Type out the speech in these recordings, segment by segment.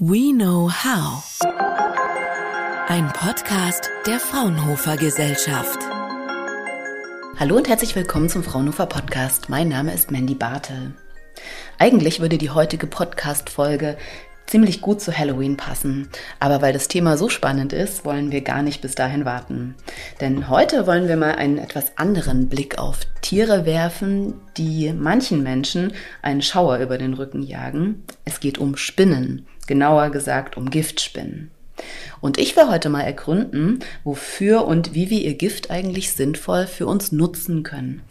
We Know How. Ein Podcast der Fraunhofer Gesellschaft. Hallo und herzlich willkommen zum Fraunhofer Podcast. Mein Name ist Mandy Bartel. Eigentlich würde die heutige Podcast-Folge ziemlich gut zu Halloween passen. Aber weil das Thema so spannend ist, wollen wir gar nicht bis dahin warten. Denn heute wollen wir mal einen etwas anderen Blick auf Tiere werfen, die manchen Menschen einen Schauer über den Rücken jagen. Es geht um Spinnen, genauer gesagt um Giftspinnen. Und ich will heute mal ergründen, wofür und wie wir ihr Gift eigentlich sinnvoll für uns nutzen können.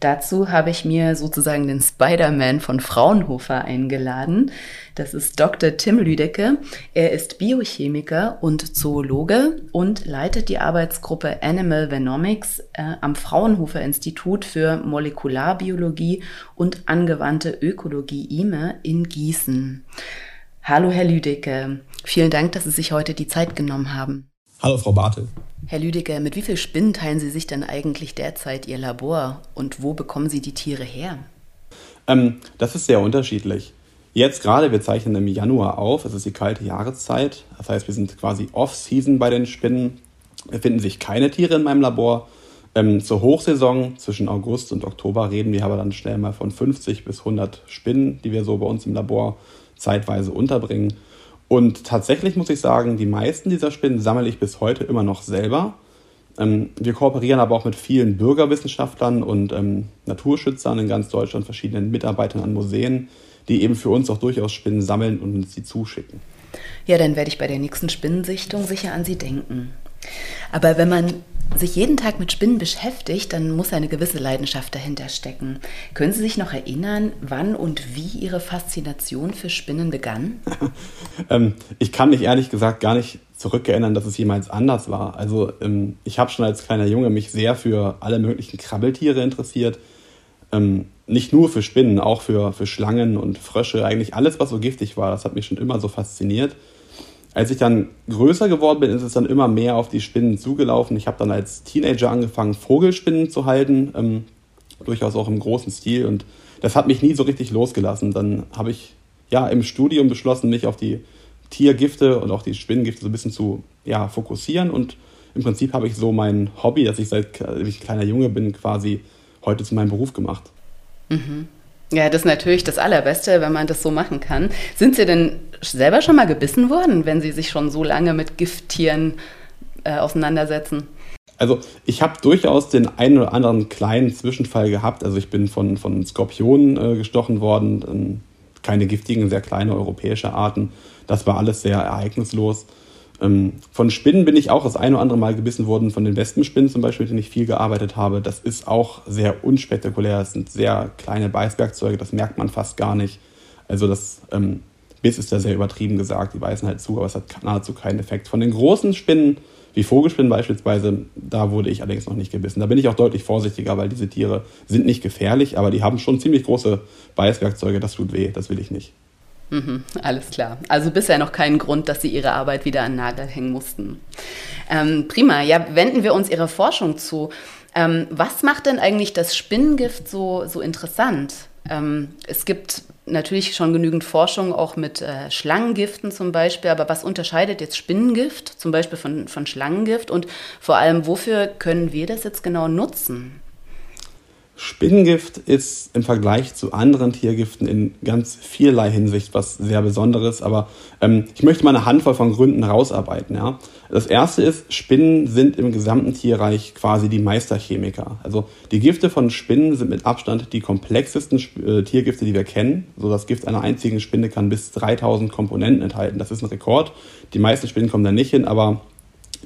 Dazu habe ich mir sozusagen den Spider-Man von Fraunhofer eingeladen. Das ist Dr. Tim Lüdecke. Er ist Biochemiker und Zoologe und leitet die Arbeitsgruppe Animal Venomics äh, am Fraunhofer Institut für Molekularbiologie und angewandte Ökologie IME in Gießen. Hallo, Herr Lüdecke. Vielen Dank, dass Sie sich heute die Zeit genommen haben. Hallo, Frau Bartel. Herr Lüdecke, mit wie vielen Spinnen teilen Sie sich denn eigentlich derzeit Ihr Labor und wo bekommen Sie die Tiere her? Ähm, das ist sehr unterschiedlich. Jetzt gerade, wir zeichnen im Januar auf, es ist die kalte Jahreszeit. Das heißt, wir sind quasi off-season bei den Spinnen. Es finden sich keine Tiere in meinem Labor. Ähm, zur Hochsaison zwischen August und Oktober reden wir aber dann schnell mal von 50 bis 100 Spinnen, die wir so bei uns im Labor zeitweise unterbringen. Und tatsächlich muss ich sagen, die meisten dieser Spinnen sammle ich bis heute immer noch selber. Ähm, wir kooperieren aber auch mit vielen Bürgerwissenschaftlern und ähm, Naturschützern in ganz Deutschland, verschiedenen Mitarbeitern an Museen, die eben für uns auch durchaus Spinnen sammeln und uns sie zuschicken. Ja, dann werde ich bei der nächsten Spinnensichtung sicher an Sie denken. Aber wenn man sich jeden Tag mit Spinnen beschäftigt, dann muss eine gewisse Leidenschaft dahinter stecken. Können Sie sich noch erinnern, wann und wie Ihre Faszination für Spinnen begann? ähm, ich kann mich ehrlich gesagt gar nicht zurückerinnern, dass es jemals anders war. Also ähm, ich habe schon als kleiner Junge mich sehr für alle möglichen Krabbeltiere interessiert. Ähm, nicht nur für Spinnen, auch für, für Schlangen und Frösche. Eigentlich alles, was so giftig war, das hat mich schon immer so fasziniert. Als ich dann größer geworden bin, ist es dann immer mehr auf die Spinnen zugelaufen. Ich habe dann als Teenager angefangen, Vogelspinnen zu halten, ähm, durchaus auch im großen Stil. Und das hat mich nie so richtig losgelassen. Dann habe ich ja im Studium beschlossen, mich auf die Tiergifte und auch die Spinnengifte so ein bisschen zu ja, fokussieren. Und im Prinzip habe ich so mein Hobby, das ich seit ich kleiner Junge bin, quasi heute zu meinem Beruf gemacht. Mhm. Ja, das ist natürlich das Allerbeste, wenn man das so machen kann. Sind Sie denn selber schon mal gebissen worden, wenn Sie sich schon so lange mit Gifttieren äh, auseinandersetzen? Also ich habe durchaus den einen oder anderen kleinen Zwischenfall gehabt. Also ich bin von, von Skorpionen äh, gestochen worden, ähm, keine giftigen, sehr kleine europäische Arten. Das war alles sehr ereignislos. Ähm, von Spinnen bin ich auch das eine oder andere Mal gebissen worden, von den Wespenspinnen zum Beispiel, mit denen ich viel gearbeitet habe. Das ist auch sehr unspektakulär. Das sind sehr kleine Beißwerkzeuge, das merkt man fast gar nicht. Also das ähm, Biss ist ja sehr übertrieben gesagt, die beißen halt zu, aber es hat nahezu keinen Effekt. Von den großen Spinnen, wie Vogelspinnen beispielsweise, da wurde ich allerdings noch nicht gebissen. Da bin ich auch deutlich vorsichtiger, weil diese Tiere sind nicht gefährlich, aber die haben schon ziemlich große Beißwerkzeuge, das tut weh, das will ich nicht. Mhm, alles klar. Also bisher noch keinen Grund, dass Sie Ihre Arbeit wieder an Nagel hängen mussten. Ähm, prima. Ja, wenden wir uns Ihrer Forschung zu. Ähm, was macht denn eigentlich das Spinnengift so, so interessant? Ähm, es gibt natürlich schon genügend Forschung auch mit äh, Schlangengiften zum Beispiel, aber was unterscheidet jetzt Spinnengift zum Beispiel von, von Schlangengift und vor allem, wofür können wir das jetzt genau nutzen? Spinnengift ist im Vergleich zu anderen Tiergiften in ganz vielerlei Hinsicht was sehr Besonderes, aber ähm, ich möchte mal eine Handvoll von Gründen rausarbeiten. Ja? Das erste ist, Spinnen sind im gesamten Tierreich quasi die Meisterchemiker. Also die Gifte von Spinnen sind mit Abstand die komplexesten äh, Tiergifte, die wir kennen. So das Gift einer einzigen Spinne kann bis 3000 Komponenten enthalten. Das ist ein Rekord. Die meisten Spinnen kommen da nicht hin, aber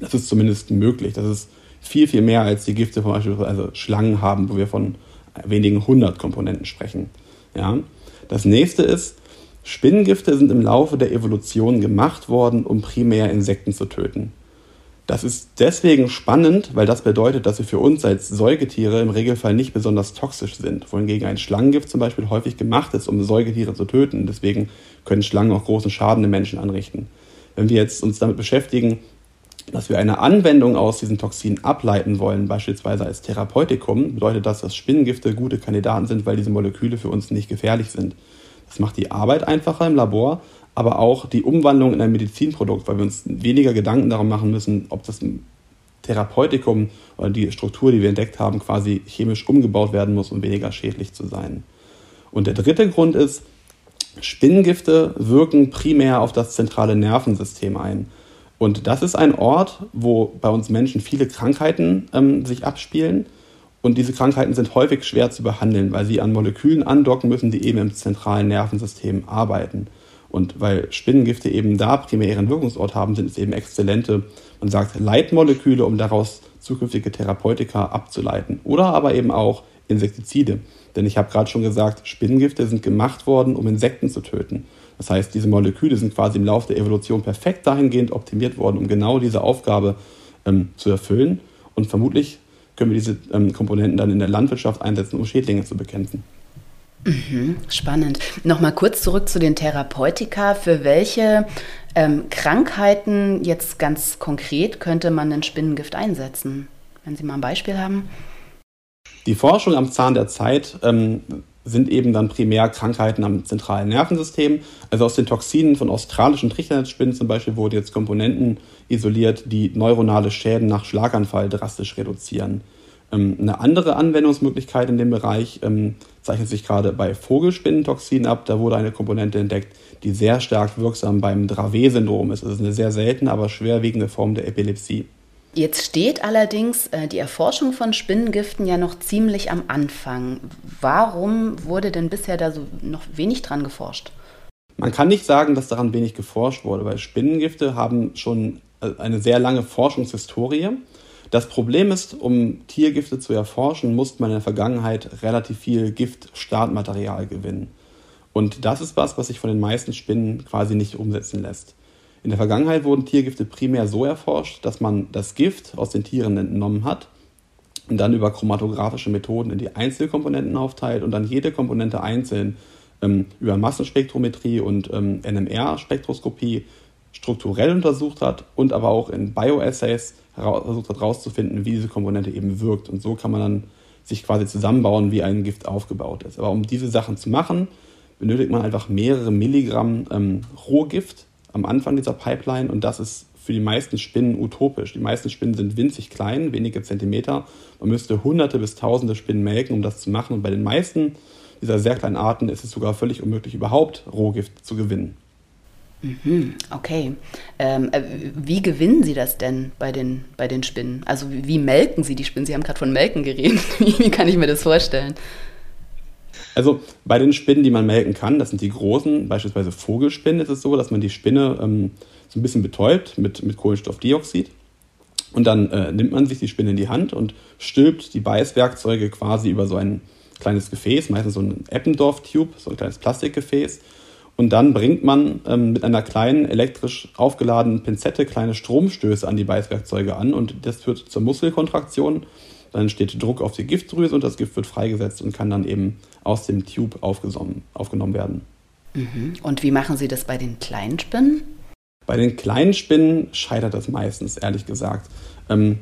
das ist zumindest möglich. Das ist viel, viel mehr als die Gifte von beispielsweise Schlangen haben, wo wir von wenigen hundert Komponenten sprechen. Ja? Das nächste ist, Spinnengifte sind im Laufe der Evolution gemacht worden, um primär Insekten zu töten. Das ist deswegen spannend, weil das bedeutet, dass sie für uns als Säugetiere im Regelfall nicht besonders toxisch sind, wohingegen ein Schlangengift zum Beispiel häufig gemacht ist, um Säugetiere zu töten. Deswegen können Schlangen auch großen Schaden den Menschen anrichten. Wenn wir jetzt uns damit beschäftigen, dass wir eine Anwendung aus diesen Toxinen ableiten wollen, beispielsweise als Therapeutikum, bedeutet das, dass Spinnengifte gute Kandidaten sind, weil diese Moleküle für uns nicht gefährlich sind. Das macht die Arbeit einfacher im Labor, aber auch die Umwandlung in ein Medizinprodukt, weil wir uns weniger Gedanken darum machen müssen, ob das Therapeutikum oder die Struktur, die wir entdeckt haben, quasi chemisch umgebaut werden muss, um weniger schädlich zu sein. Und der dritte Grund ist, Spinnengifte wirken primär auf das zentrale Nervensystem ein. Und das ist ein Ort, wo bei uns Menschen viele Krankheiten ähm, sich abspielen. Und diese Krankheiten sind häufig schwer zu behandeln, weil sie an Molekülen andocken müssen, die eben im zentralen Nervensystem arbeiten. Und weil Spinnengifte eben da primär ihren Wirkungsort haben, sind es eben exzellente, man sagt, Leitmoleküle, um daraus zukünftige Therapeutika abzuleiten. Oder aber eben auch Insektizide. Denn ich habe gerade schon gesagt, Spinnengifte sind gemacht worden, um Insekten zu töten. Das heißt, diese Moleküle sind quasi im Laufe der Evolution perfekt dahingehend optimiert worden, um genau diese Aufgabe ähm, zu erfüllen. Und vermutlich können wir diese ähm, Komponenten dann in der Landwirtschaft einsetzen, um Schädlinge zu bekämpfen. Mhm, spannend. Nochmal kurz zurück zu den Therapeutika. Für welche ähm, Krankheiten jetzt ganz konkret könnte man ein Spinnengift einsetzen? Wenn Sie mal ein Beispiel haben. Die Forschung am Zahn der Zeit ähm, sind eben dann primär Krankheiten am zentralen Nervensystem. Also aus den Toxinen von australischen Trichternetzspinnen zum Beispiel wurden jetzt Komponenten isoliert, die neuronale Schäden nach Schlaganfall drastisch reduzieren. Ähm, eine andere Anwendungsmöglichkeit in dem Bereich ähm, zeichnet sich gerade bei Vogelspinnentoxinen ab. Da wurde eine Komponente entdeckt, die sehr stark wirksam beim Dravet-Syndrom ist. Das ist eine sehr seltene, aber schwerwiegende Form der Epilepsie. Jetzt steht allerdings äh, die Erforschung von Spinnengiften ja noch ziemlich am Anfang. Warum wurde denn bisher da so noch wenig dran geforscht? Man kann nicht sagen, dass daran wenig geforscht wurde, weil Spinnengifte haben schon äh, eine sehr lange Forschungshistorie. Das Problem ist, um Tiergifte zu erforschen, musste man in der Vergangenheit relativ viel Giftstartmaterial gewinnen. Und das ist was, was sich von den meisten Spinnen quasi nicht umsetzen lässt. In der Vergangenheit wurden Tiergifte primär so erforscht, dass man das Gift aus den Tieren entnommen hat und dann über chromatographische Methoden in die Einzelkomponenten aufteilt und dann jede Komponente einzeln ähm, über Massenspektrometrie und ähm, NMR-Spektroskopie strukturell untersucht hat und aber auch in Bioassays versucht hat herauszufinden, wie diese Komponente eben wirkt. Und so kann man dann sich quasi zusammenbauen, wie ein Gift aufgebaut ist. Aber um diese Sachen zu machen, benötigt man einfach mehrere Milligramm ähm, Rohgift am Anfang dieser Pipeline und das ist für die meisten Spinnen utopisch. Die meisten Spinnen sind winzig klein, wenige Zentimeter. Man müsste hunderte bis tausende Spinnen melken, um das zu machen. Und bei den meisten dieser sehr kleinen Arten ist es sogar völlig unmöglich, überhaupt Rohgift zu gewinnen. Mhm, okay. Ähm, äh, wie gewinnen Sie das denn bei den, bei den Spinnen? Also wie, melken Sie die Spinnen? Sie haben gerade von Melken geredet. wie kann ich mir das vorstellen? Also bei den Spinnen, die man melken kann, das sind die großen, beispielsweise Vogelspinnen, ist es so, dass man die Spinne ähm, so ein bisschen betäubt mit, mit Kohlenstoffdioxid. Und dann äh, nimmt man sich die Spinne in die Hand und stülpt die Beißwerkzeuge quasi über so ein kleines Gefäß, meistens so ein Eppendorf-Tube, so ein kleines Plastikgefäß. Und dann bringt man ähm, mit einer kleinen elektrisch aufgeladenen Pinzette kleine Stromstöße an die Beißwerkzeuge an und das führt zur Muskelkontraktion. Dann entsteht Druck auf die Giftdrüse und das Gift wird freigesetzt und kann dann eben aus dem Tube aufgenommen werden. Mhm. Und wie machen Sie das bei den kleinen Spinnen? Bei den kleinen Spinnen scheitert das meistens, ehrlich gesagt. Ähm,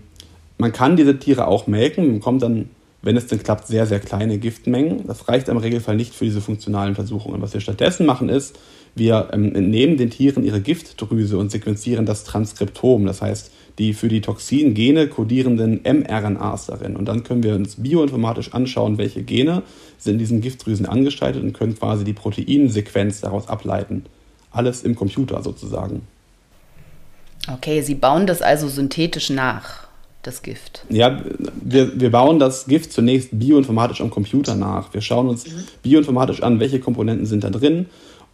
man kann diese Tiere auch melken, man bekommt dann wenn es denn klappt, sehr, sehr kleine Giftmengen. Das reicht im Regelfall nicht für diese funktionalen Untersuchungen. Was wir stattdessen machen ist, wir ähm, entnehmen den Tieren ihre Giftdrüse und sequenzieren das Transkriptom, das heißt die für die Toxingene kodierenden mRNAs darin. Und dann können wir uns bioinformatisch anschauen, welche Gene sind in diesen Giftdrüsen angestaltet und können quasi die Proteinsequenz daraus ableiten. Alles im Computer sozusagen. Okay, Sie bauen das also synthetisch nach das Gift? Ja, wir, wir bauen das Gift zunächst bioinformatisch am Computer nach. Wir schauen uns mhm. bioinformatisch an, welche Komponenten sind da drin.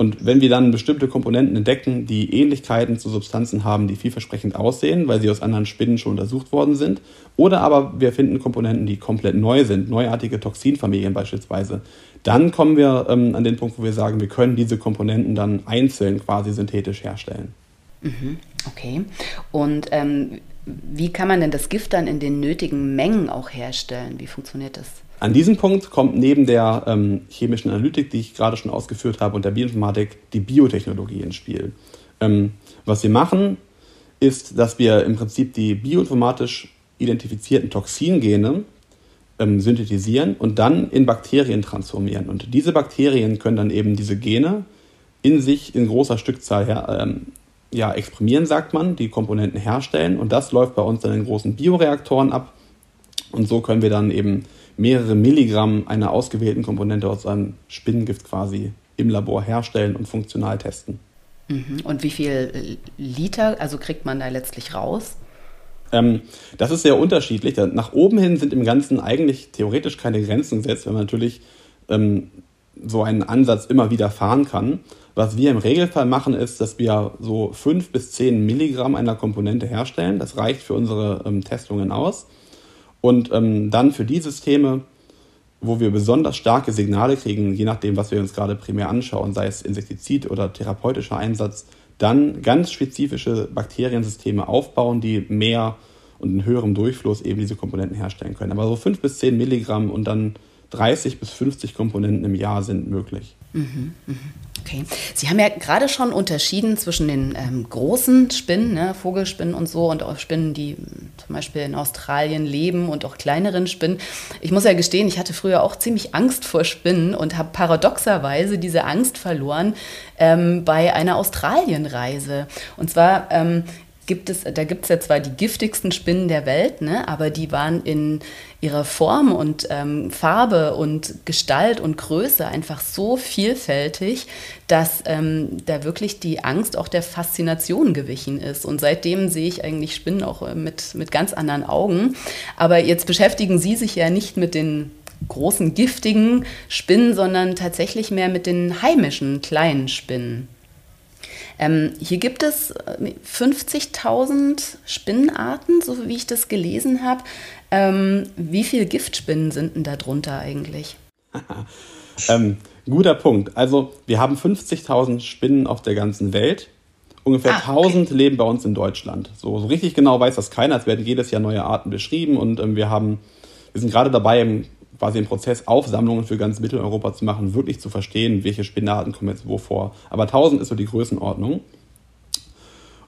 Und wenn wir dann bestimmte Komponenten entdecken, die Ähnlichkeiten zu Substanzen haben, die vielversprechend aussehen, weil sie aus anderen Spinnen schon untersucht worden sind, oder aber wir finden Komponenten, die komplett neu sind, neuartige Toxinfamilien beispielsweise, dann kommen wir ähm, an den Punkt, wo wir sagen, wir können diese Komponenten dann einzeln quasi synthetisch herstellen. Mhm, okay. Und ähm, wie kann man denn das Gift dann in den nötigen Mengen auch herstellen? Wie funktioniert das? An diesem Punkt kommt neben der ähm, chemischen Analytik, die ich gerade schon ausgeführt habe, und der Bioinformatik die Biotechnologie ins Spiel. Ähm, was wir machen, ist, dass wir im Prinzip die bioinformatisch identifizierten Toxingene ähm, synthetisieren und dann in Bakterien transformieren. Und diese Bakterien können dann eben diese Gene in sich in großer Stückzahl her, ähm, ja, exprimieren, sagt man, die Komponenten herstellen. Und das läuft bei uns dann in großen Bioreaktoren ab. Und so können wir dann eben mehrere Milligramm einer ausgewählten Komponente aus einem Spinnengift quasi im Labor herstellen und funktional testen. Mhm. Und wie viel Liter, also kriegt man da letztlich raus? Ähm, das ist sehr unterschiedlich. Nach oben hin sind im Ganzen eigentlich theoretisch keine Grenzen gesetzt, wenn man natürlich ähm, so einen Ansatz immer wieder fahren kann. Was wir im Regelfall machen, ist, dass wir so 5 bis 10 Milligramm einer Komponente herstellen. Das reicht für unsere ähm, Testungen aus. Und ähm, dann für die Systeme, wo wir besonders starke Signale kriegen, je nachdem, was wir uns gerade primär anschauen, sei es Insektizid oder therapeutischer Einsatz, dann ganz spezifische Bakteriensysteme aufbauen, die mehr und in höherem Durchfluss eben diese Komponenten herstellen können. Aber so 5 bis 10 Milligramm und dann 30 bis 50 Komponenten im Jahr sind möglich. Mhm, mh. Okay. Sie haben ja gerade schon unterschieden zwischen den ähm, großen Spinnen, ne, Vogelspinnen und so, und auch Spinnen, die zum Beispiel in Australien leben und auch kleineren Spinnen. Ich muss ja gestehen, ich hatte früher auch ziemlich Angst vor Spinnen und habe paradoxerweise diese Angst verloren ähm, bei einer Australienreise. Und zwar ähm, gibt es, da gibt es ja zwar die giftigsten Spinnen der Welt, ne, aber die waren in ihrer Form und ähm, Farbe und Gestalt und Größe einfach so vielfältig, dass ähm, da wirklich die Angst auch der Faszination gewichen ist. Und seitdem sehe ich eigentlich Spinnen auch äh, mit, mit ganz anderen Augen. Aber jetzt beschäftigen Sie sich ja nicht mit den großen giftigen Spinnen, sondern tatsächlich mehr mit den heimischen kleinen Spinnen. Ähm, hier gibt es 50.000 äh, Spinnenarten, so wie ich das gelesen habe. Ähm, wie viele Giftspinnen sind denn da drunter eigentlich? ähm, guter Punkt. Also wir haben 50.000 Spinnen auf der ganzen Welt. Ungefähr ah, 1000 okay. leben bei uns in Deutschland. So, so richtig genau weiß das keiner. Es werden jedes Jahr neue Arten beschrieben und ähm, wir haben, wir sind gerade dabei, im quasi im Prozess Aufsammlungen für ganz Mitteleuropa zu machen, wirklich zu verstehen, welche Spinnarten kommen jetzt wo vor. Aber 1000 ist so die Größenordnung.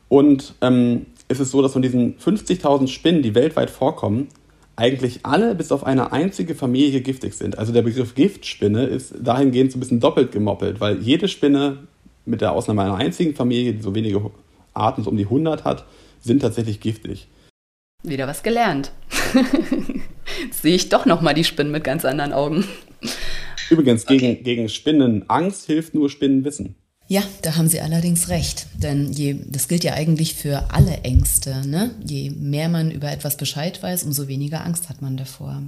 Und ähm, es ist so, dass von diesen 50.000 Spinnen, die weltweit vorkommen, eigentlich alle bis auf eine einzige Familie giftig sind. Also der Begriff Giftspinne ist dahingehend so ein bisschen doppelt gemoppelt, weil jede Spinne mit der Ausnahme einer einzigen Familie, die so wenige Arten, so um die 100 hat, sind tatsächlich giftig. Wieder was gelernt. Jetzt sehe ich doch nochmal die Spinnen mit ganz anderen Augen. Übrigens, gegen, okay. gegen Spinnenangst hilft nur Spinnenwissen. Ja, da haben Sie allerdings recht. Denn je, das gilt ja eigentlich für alle Ängste. Ne? Je mehr man über etwas Bescheid weiß, umso weniger Angst hat man davor.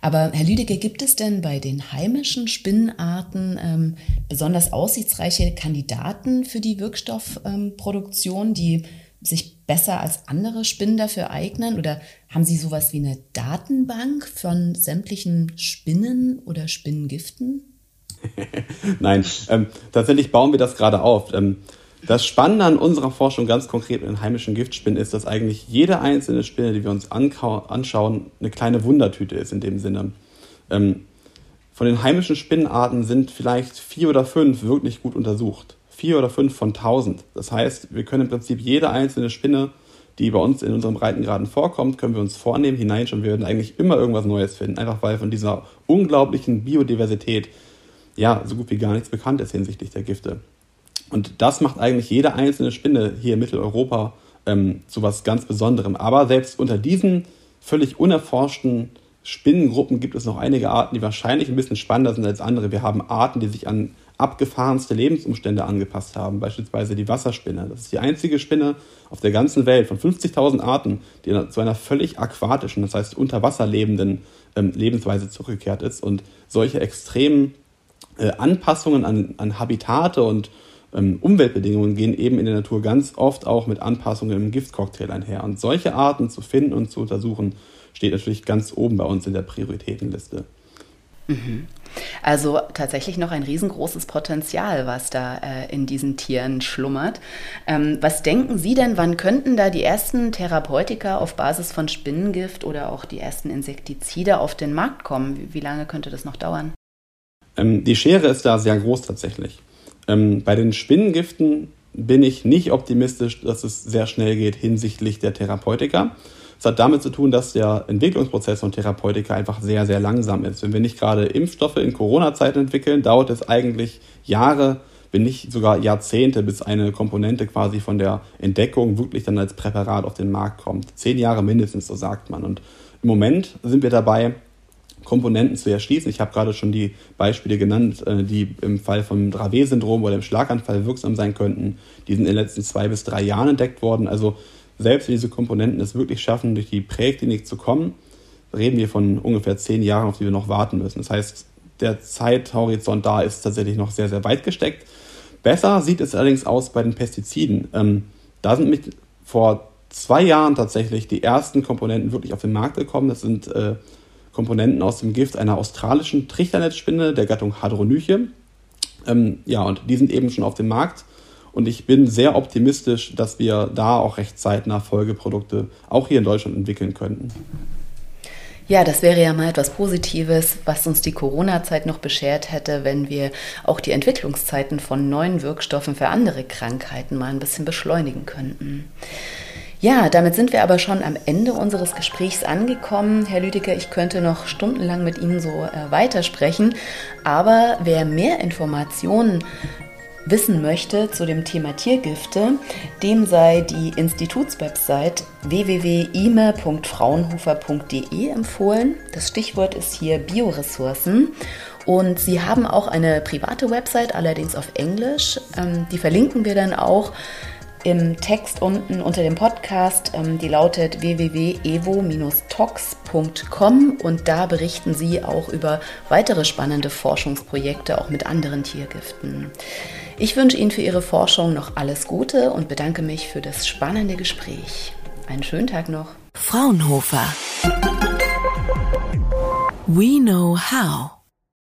Aber Herr Lüdecke, gibt es denn bei den heimischen Spinnenarten ähm, besonders aussichtsreiche Kandidaten für die Wirkstoffproduktion, ähm, die sich besser als andere Spinnen dafür eignen? Oder haben Sie sowas wie eine Datenbank von sämtlichen Spinnen oder Spinnengiften? Nein, ähm, tatsächlich bauen wir das gerade auf. Ähm, das Spannende an unserer Forschung ganz konkret mit den heimischen Giftspinnen ist, dass eigentlich jede einzelne Spinne, die wir uns anschauen, eine kleine Wundertüte ist in dem Sinne. Ähm, von den heimischen Spinnenarten sind vielleicht vier oder fünf wirklich gut untersucht vier oder fünf von tausend. Das heißt, wir können im Prinzip jede einzelne Spinne, die bei uns in unseren Breitengraden vorkommt, können wir uns vornehmen, hineinschauen. Wir werden eigentlich immer irgendwas Neues finden, einfach weil von dieser unglaublichen Biodiversität ja so gut wie gar nichts bekannt ist hinsichtlich der Gifte. Und das macht eigentlich jede einzelne Spinne hier in Mitteleuropa ähm, zu was ganz Besonderem. Aber selbst unter diesen völlig unerforschten Spinnengruppen gibt es noch einige Arten, die wahrscheinlich ein bisschen spannender sind als andere. Wir haben Arten, die sich an abgefahrenste Lebensumstände angepasst haben, beispielsweise die Wasserspinne. Das ist die einzige Spinne auf der ganzen Welt von 50.000 Arten, die zu einer völlig aquatischen, das heißt unter Wasser lebenden ähm, Lebensweise zurückgekehrt ist. Und solche extremen äh, Anpassungen an, an Habitate und ähm, Umweltbedingungen gehen eben in der Natur ganz oft auch mit Anpassungen im Giftcocktail einher. Und solche Arten zu finden und zu untersuchen, steht natürlich ganz oben bei uns in der Prioritätenliste. Mhm. Also tatsächlich noch ein riesengroßes Potenzial, was da äh, in diesen Tieren schlummert. Ähm, was denken Sie denn, wann könnten da die ersten Therapeutika auf Basis von Spinnengift oder auch die ersten Insektizide auf den Markt kommen? Wie, wie lange könnte das noch dauern? Ähm, die Schere ist da sehr groß tatsächlich. Ähm, bei den Spinnengiften bin ich nicht optimistisch, dass es sehr schnell geht hinsichtlich der Therapeutika. Das hat damit zu tun, dass der Entwicklungsprozess von Therapeutika einfach sehr, sehr langsam ist. Wenn wir nicht gerade Impfstoffe in Corona-Zeiten entwickeln, dauert es eigentlich Jahre, wenn nicht sogar Jahrzehnte, bis eine Komponente quasi von der Entdeckung wirklich dann als Präparat auf den Markt kommt. Zehn Jahre mindestens, so sagt man. Und im Moment sind wir dabei, Komponenten zu erschließen. Ich habe gerade schon die Beispiele genannt, äh, die im Fall vom Dravet-Syndrom oder im Schlaganfall wirksam sein könnten. Die sind in den letzten zwei bis drei Jahren entdeckt worden. Also selbst wenn diese Komponenten es wirklich schaffen, durch die Präklinik zu kommen, reden wir von ungefähr zehn Jahren, auf die wir noch warten müssen. Das heißt, der Zeithorizont da ist tatsächlich noch sehr, sehr weit gesteckt. Besser sieht es allerdings aus bei den Pestiziden. Ähm, da sind mit vor zwei Jahren tatsächlich die ersten Komponenten wirklich auf den Markt gekommen. Das sind äh, Komponenten aus dem Gift einer australischen Trichternetzspinne der Gattung Hadronyche. Ähm, ja, und die sind eben schon auf dem Markt. Und ich bin sehr optimistisch, dass wir da auch recht zeitnah Folgeprodukte auch hier in Deutschland entwickeln könnten. Ja, das wäre ja mal etwas Positives, was uns die Corona-Zeit noch beschert hätte, wenn wir auch die Entwicklungszeiten von neuen Wirkstoffen für andere Krankheiten mal ein bisschen beschleunigen könnten. Ja, damit sind wir aber schon am Ende unseres Gesprächs angekommen. Herr Lüdecker, ich könnte noch stundenlang mit Ihnen so äh, weitersprechen, aber wer mehr Informationen wissen möchte zu dem Thema Tiergifte, dem sei die Institutswebsite www.ime.fraunhofer.de empfohlen. Das Stichwort ist hier Bioressourcen. Und sie haben auch eine private Website, allerdings auf Englisch. Ähm, die verlinken wir dann auch im Text unten unter dem Podcast. Ähm, die lautet www.evo-tox.com und da berichten sie auch über weitere spannende Forschungsprojekte, auch mit anderen Tiergiften. Ich wünsche Ihnen für Ihre Forschung noch alles Gute und bedanke mich für das spannende Gespräch. Einen schönen Tag noch. Fraunhofer. We know how.